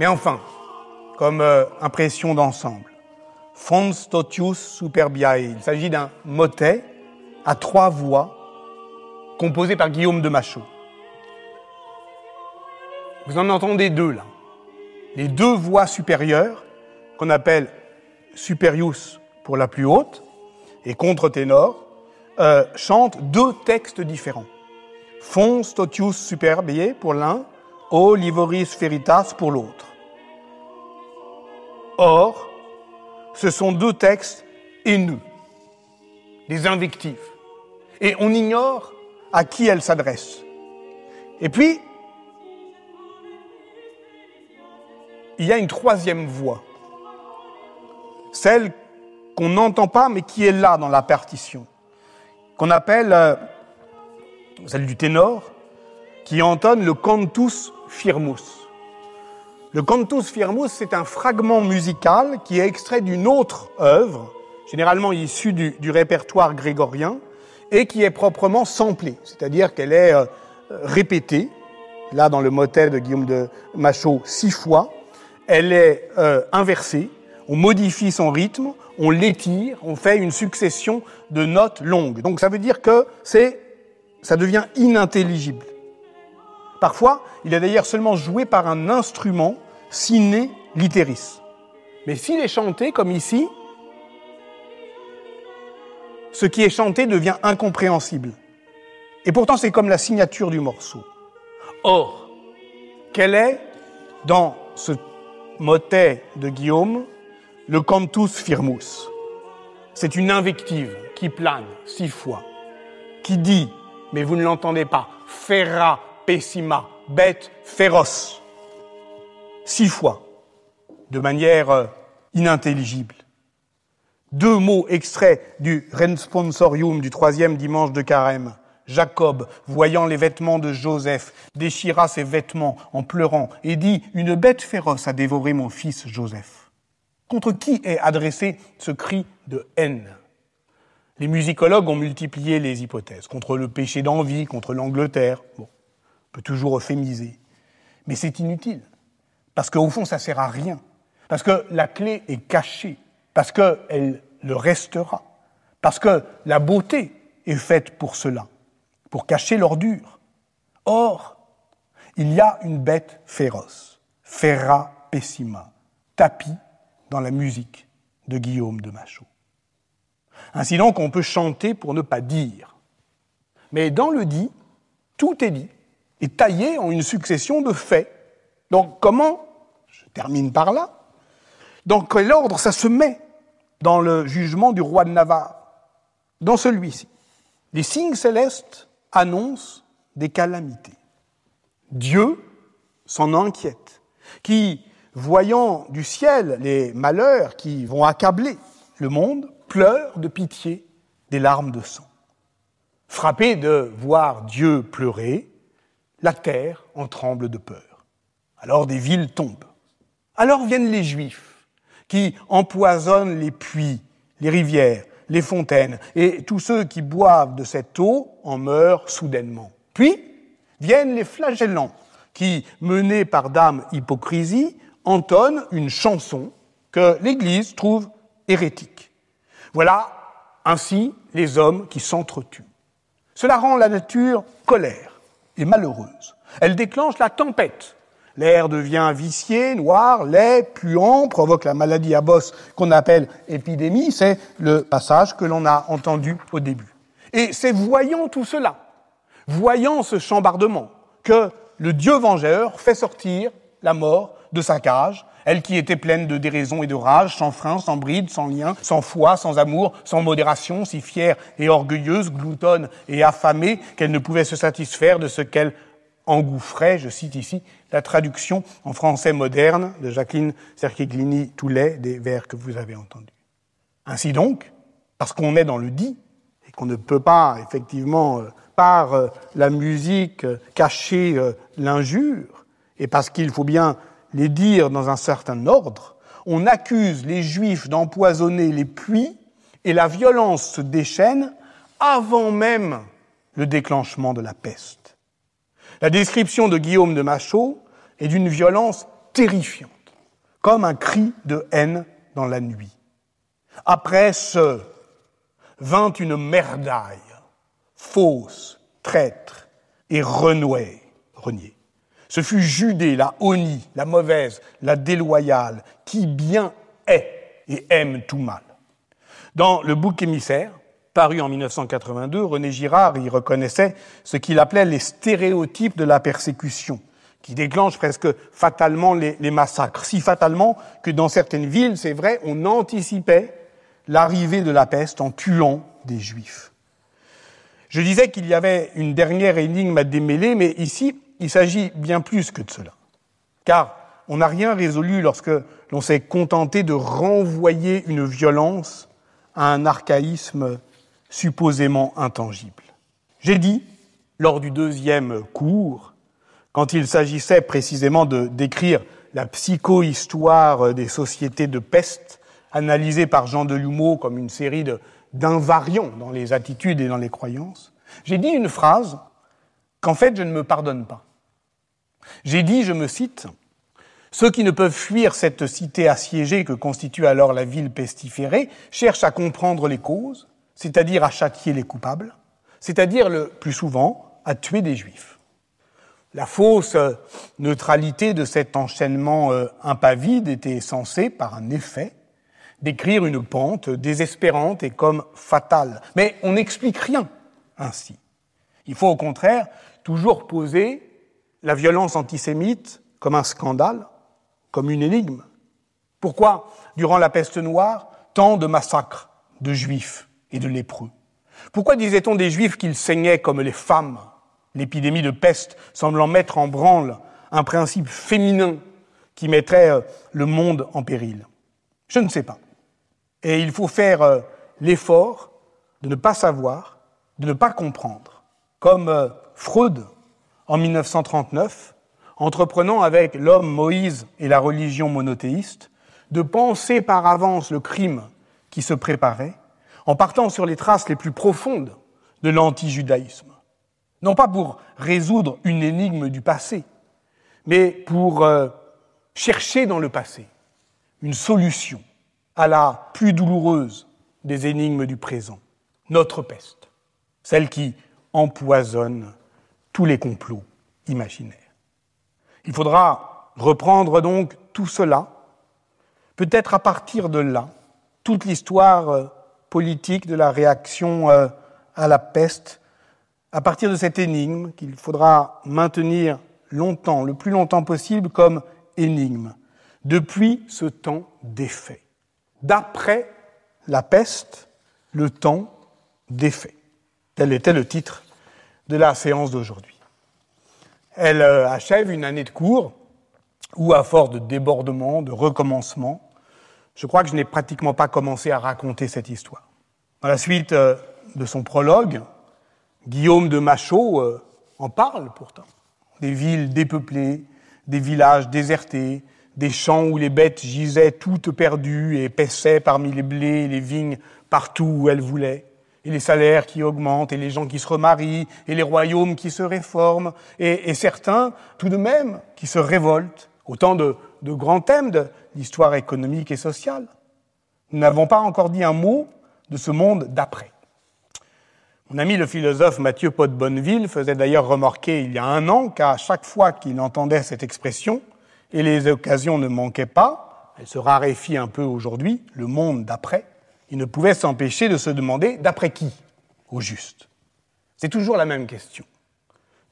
Mais enfin, comme impression d'ensemble, Fons totius superbiae, il s'agit d'un motet à trois voix composé par Guillaume de Machaut. Vous en entendez deux là. Les deux voix supérieures qu'on appelle superius pour la plus haute et contre-ténor, euh, chantent deux textes différents. Fons totius superbiae pour l'un, O livoris veritas pour l'autre. Or, ce sont deux textes haineux, des invectives, et on ignore à qui elles s'adressent. Et puis, il y a une troisième voix celle qu'on n'entend pas mais qui est là dans la partition, qu'on appelle euh, celle du ténor, qui entonne le cantus firmus. Le cantus firmus, c'est un fragment musical qui est extrait d'une autre œuvre, généralement issue du, répertoire grégorien, et qui est proprement samplée, c'est-à-dire qu'elle est euh, répétée, là dans le motet de Guillaume de Machaut, six fois, elle est euh, inversée, on modifie son rythme, on l'étire, on fait une succession de notes longues. Donc ça veut dire que ça devient inintelligible. Parfois, il est d'ailleurs seulement joué par un instrument sine literis. Mais s'il est chanté comme ici, ce qui est chanté devient incompréhensible. Et pourtant, c'est comme la signature du morceau. Or, quel est, dans ce motet de Guillaume, le cantus firmus? C'est une invective qui plane six fois, qui dit, mais vous ne l'entendez pas, ferra pessima, bête féroce, six fois, de manière euh, inintelligible. Deux mots extraits du Responsorium du troisième dimanche de Carême Jacob, voyant les vêtements de Joseph, déchira ses vêtements en pleurant et dit, Une bête féroce a dévoré mon fils Joseph. Contre qui est adressé ce cri de haine? Les musicologues ont multiplié les hypothèses. Contre le péché d'envie, contre l'Angleterre. Peut toujours euphémiser. Mais c'est inutile. Parce qu'au fond, ça sert à rien. Parce que la clé est cachée. Parce qu'elle le restera. Parce que la beauté est faite pour cela pour cacher l'ordure. Or, il y a une bête féroce, Ferra pessima, tapis dans la musique de Guillaume de Machaut. Ainsi donc, on peut chanter pour ne pas dire. Mais dans le dit, tout est dit, et taillé en une succession de faits. Donc comment, je termine par là, dans quel ordre ça se met dans le jugement du roi de Navarre? Dans celui-ci. Les signes célestes annonce des calamités. Dieu s'en inquiète, qui, voyant du ciel les malheurs qui vont accabler le monde, pleure de pitié des larmes de sang. Frappé de voir Dieu pleurer, la terre en tremble de peur. Alors des villes tombent. Alors viennent les Juifs, qui empoisonnent les puits, les rivières, les fontaines, et tous ceux qui boivent de cette eau en meurent soudainement. Puis viennent les flagellants, qui, menés par dame hypocrisie, entonnent une chanson que l'Église trouve hérétique. Voilà ainsi les hommes qui s'entretuent. Cela rend la nature colère et malheureuse. Elle déclenche la tempête L'air devient vicié, noir, laid, puant, provoque la maladie à bosse qu'on appelle épidémie. C'est le passage que l'on a entendu au début. Et c'est voyant tout cela, voyant ce chambardement, que le Dieu vengeur fait sortir la mort de sa cage, elle qui était pleine de déraison et de rage, sans frein, sans bride, sans lien, sans foi, sans amour, sans modération, si fière et orgueilleuse, gloutonne et affamée qu'elle ne pouvait se satisfaire de ce qu'elle engouffrait, je cite ici, la traduction en français moderne de Jacqueline Cerchiglini-Toulet des vers que vous avez entendus. Ainsi donc, parce qu'on est dans le dit, et qu'on ne peut pas, effectivement, euh, par euh, la musique, euh, cacher l'injure, et parce qu'il faut bien les dire dans un certain ordre, on accuse les Juifs d'empoisonner les puits, et la violence se déchaîne avant même le déclenchement de la peste. La description de Guillaume de Machaut est d'une violence terrifiante, comme un cri de haine dans la nuit. Après ce vint une merdaille, fausse, traître et renouée, reniée. Ce fut Judée, la honie, la mauvaise, la déloyale, qui bien est et aime tout mal. Dans le bouc émissaire, paru en 1982, René Girard y reconnaissait ce qu'il appelait les stéréotypes de la persécution, qui déclenchent presque fatalement les, les massacres. Si fatalement que dans certaines villes, c'est vrai, on anticipait l'arrivée de la peste en tuant des juifs. Je disais qu'il y avait une dernière énigme à démêler, mais ici, il s'agit bien plus que de cela. Car on n'a rien résolu lorsque l'on s'est contenté de renvoyer une violence à un archaïsme supposément intangible. J'ai dit, lors du deuxième cours, quand il s'agissait précisément de décrire la psychohistoire des sociétés de peste, analysée par Jean Delumeau comme une série d'invariants dans les attitudes et dans les croyances, j'ai dit une phrase qu'en fait je ne me pardonne pas. J'ai dit, je me cite, ceux qui ne peuvent fuir cette cité assiégée que constitue alors la ville pestiférée cherchent à comprendre les causes, c'est-à-dire à châtier les coupables, c'est-à-dire le plus souvent à tuer des juifs. La fausse neutralité de cet enchaînement euh, impavide était censée, par un effet, décrire une pente désespérante et comme fatale. Mais on n'explique rien ainsi. Il faut au contraire toujours poser la violence antisémite comme un scandale, comme une énigme. Pourquoi, durant la peste noire, tant de massacres de juifs et de lépreux? Pourquoi disait-on des Juifs qu'ils saignaient comme les femmes, l'épidémie de peste semblant mettre en branle un principe féminin qui mettrait euh, le monde en péril Je ne sais pas. Et il faut faire euh, l'effort de ne pas savoir, de ne pas comprendre, comme Freud en 1939, entreprenant avec l'homme Moïse et la religion monothéiste de penser par avance le crime qui se préparait, en partant sur les traces les plus profondes de l'anti-judaïsme. Non pas pour résoudre une énigme du passé, mais pour euh, chercher dans le passé une solution à la plus douloureuse des énigmes du présent, notre peste, celle qui empoisonne tous les complots imaginaires. Il faudra reprendre donc tout cela, peut-être à partir de là, toute l'histoire euh, politique de la réaction euh, à la peste, à partir de cette énigme qu'il faudra maintenir longtemps, le plus longtemps possible, comme énigme, depuis ce temps d'effet. D'après la peste, le temps d'effet. Tel était le titre de la séance d'aujourd'hui. Elle euh, achève une année de cours où, à force de débordements, de recommencements, je crois que je n'ai pratiquement pas commencé à raconter cette histoire. Dans la suite euh, de son prologue, Guillaume de Machaut euh, en parle pourtant. Des villes dépeuplées, des villages désertés, des champs où les bêtes gisaient toutes perdues et paissaient parmi les blés et les vignes partout où elles voulaient, et les salaires qui augmentent, et les gens qui se remarient, et les royaumes qui se réforment, et, certains, tout de même, qui se révoltent. Autant de, grands thèmes de l'histoire économique et sociale. Nous n'avons pas encore dit un mot de ce monde d'après. Mon ami le philosophe Mathieu Pot Bonneville faisait d'ailleurs remarquer il y a un an qu'à chaque fois qu'il entendait cette expression, et les occasions ne manquaient pas, elle se raréfie un peu aujourd'hui, le monde d'après, il ne pouvait s'empêcher de se demander d'après qui, au juste. C'est toujours la même question.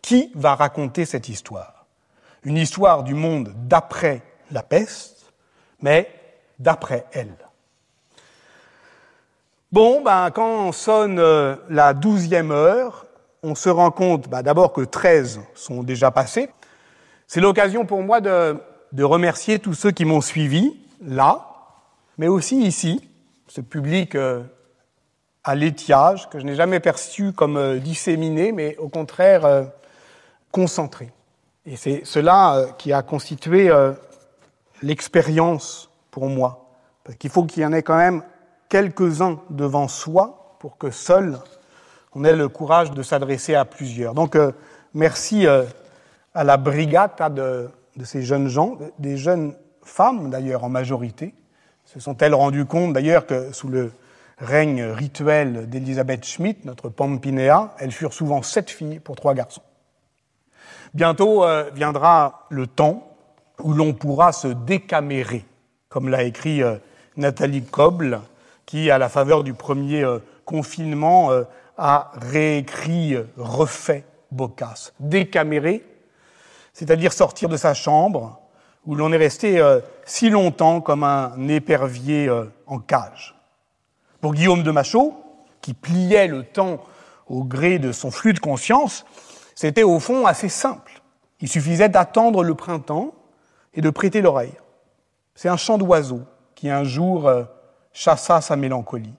Qui va raconter cette histoire? Une histoire du monde d'après la peste, mais d'après elle. Bon, ben, quand sonne euh, la douzième heure, on se rend compte ben, d'abord que 13 sont déjà passés. C'est l'occasion pour moi de remercier tous ceux qui m'ont suivi là, mais aussi ici, ce public euh, à l'étiage que je n'ai jamais perçu comme euh, disséminé, mais au contraire euh, concentré. Et c'est cela qui a constitué l'expérience pour moi. Parce qu'il faut qu'il y en ait quand même quelques-uns devant soi pour que seul on ait le courage de s'adresser à plusieurs. Donc merci à la brigade de, de ces jeunes gens, des jeunes femmes d'ailleurs en majorité, se sont-elles rendues compte d'ailleurs que sous le règne rituel d'Elisabeth Schmidt, notre Pampinéa, elles furent souvent sept filles pour trois garçons. Bientôt euh, viendra le temps où l'on pourra se décamérer, comme l'a écrit euh, Nathalie Koble, qui, à la faveur du premier euh, confinement, a réécrit, refait Boccace. Décamérer, c'est-à-dire sortir de sa chambre, où l'on est resté euh, si longtemps comme un épervier euh, en cage. Pour Guillaume de Machaut, qui pliait le temps au gré de son flux de conscience, c'était au fond assez simple. Il suffisait d'attendre le printemps et de prêter l'oreille. C'est un chant d'oiseau qui un jour euh, chassa sa mélancolie.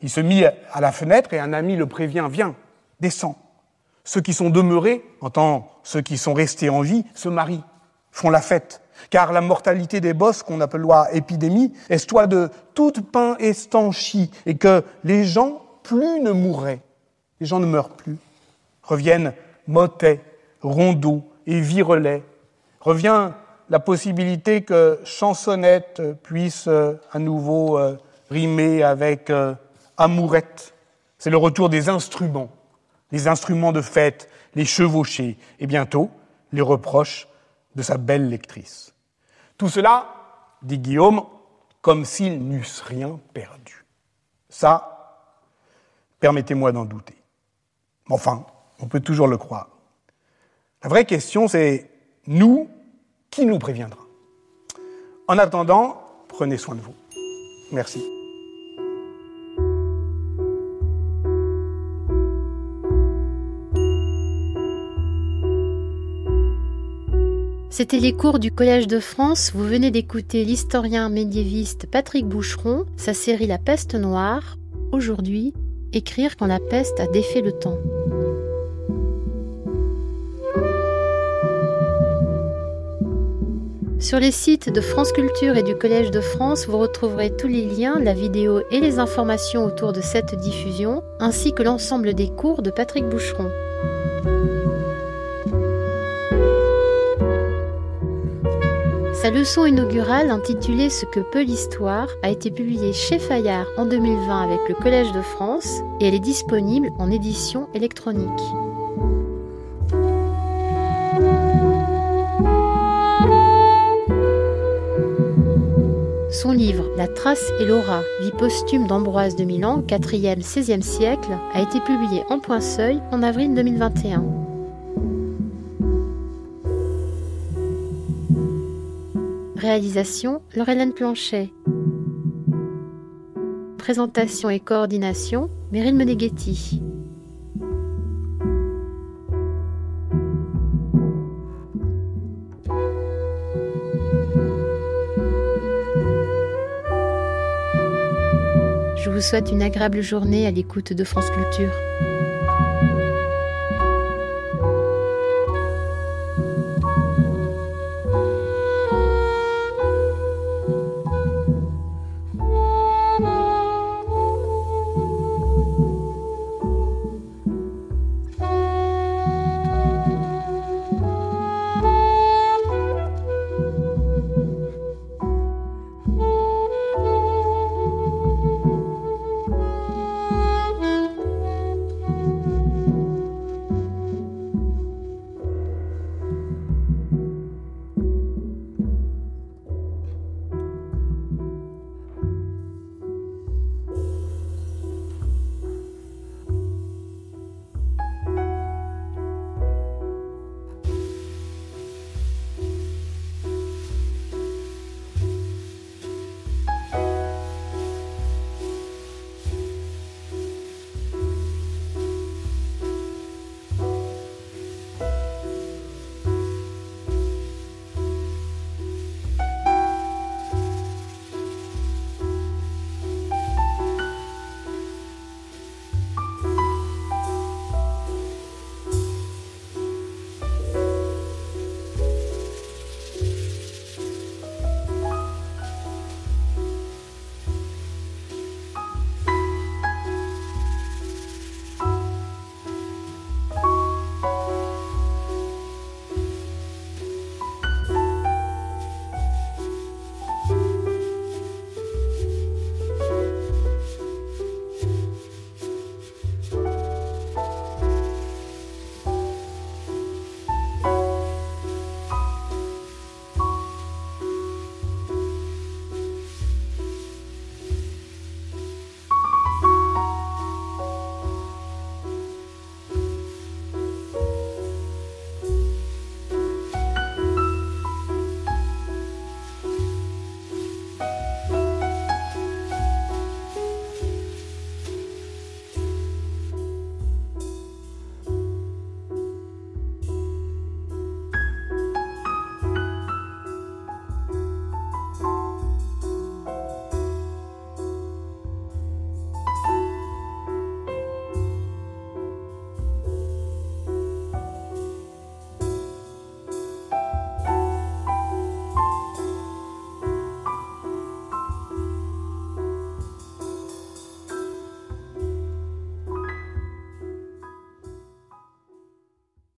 Il se mit à la fenêtre et un ami le prévient, viens, descends. Ceux qui sont demeurés, en tant ceux qui sont restés en vie, se marient font la fête. Car la mortalité des bosses, qu'on appelle loi épidémie, est toi de toute pain estanchie, et que les gens plus ne mourraient. Les gens ne meurent plus. Reviennent motets, rondeaux et virelais. Revient la possibilité que chansonnette puisse euh, à nouveau euh, rimer avec euh, amourette. C'est le retour des instruments, les instruments de fête, les chevauchés, et bientôt les reproches de sa belle lectrice. Tout cela, dit Guillaume, comme s'ils n'eussent rien perdu. Ça, permettez-moi d'en douter. Enfin, on peut toujours le croire. La vraie question, c'est nous, qui nous préviendra En attendant, prenez soin de vous. Merci. C'était les cours du Collège de France. Vous venez d'écouter l'historien médiéviste Patrick Boucheron, sa série La peste noire. Aujourd'hui, écrire quand la peste a défait le temps. Sur les sites de France Culture et du Collège de France, vous retrouverez tous les liens, la vidéo et les informations autour de cette diffusion, ainsi que l'ensemble des cours de Patrick Boucheron. Sa leçon inaugurale intitulée Ce que peut l'histoire a été publiée chez Fayard en 2020 avec le Collège de France et elle est disponible en édition électronique. Son livre La Trace et l'aura, vie posthume d'Ambroise de Milan, 4e, 16e siècle, a été publié en point seuil en avril 2021. Réalisation Laurelène Planchet. Présentation et coordination Meryl Meneghetti. Je vous souhaite une agréable journée à l'écoute de France Culture.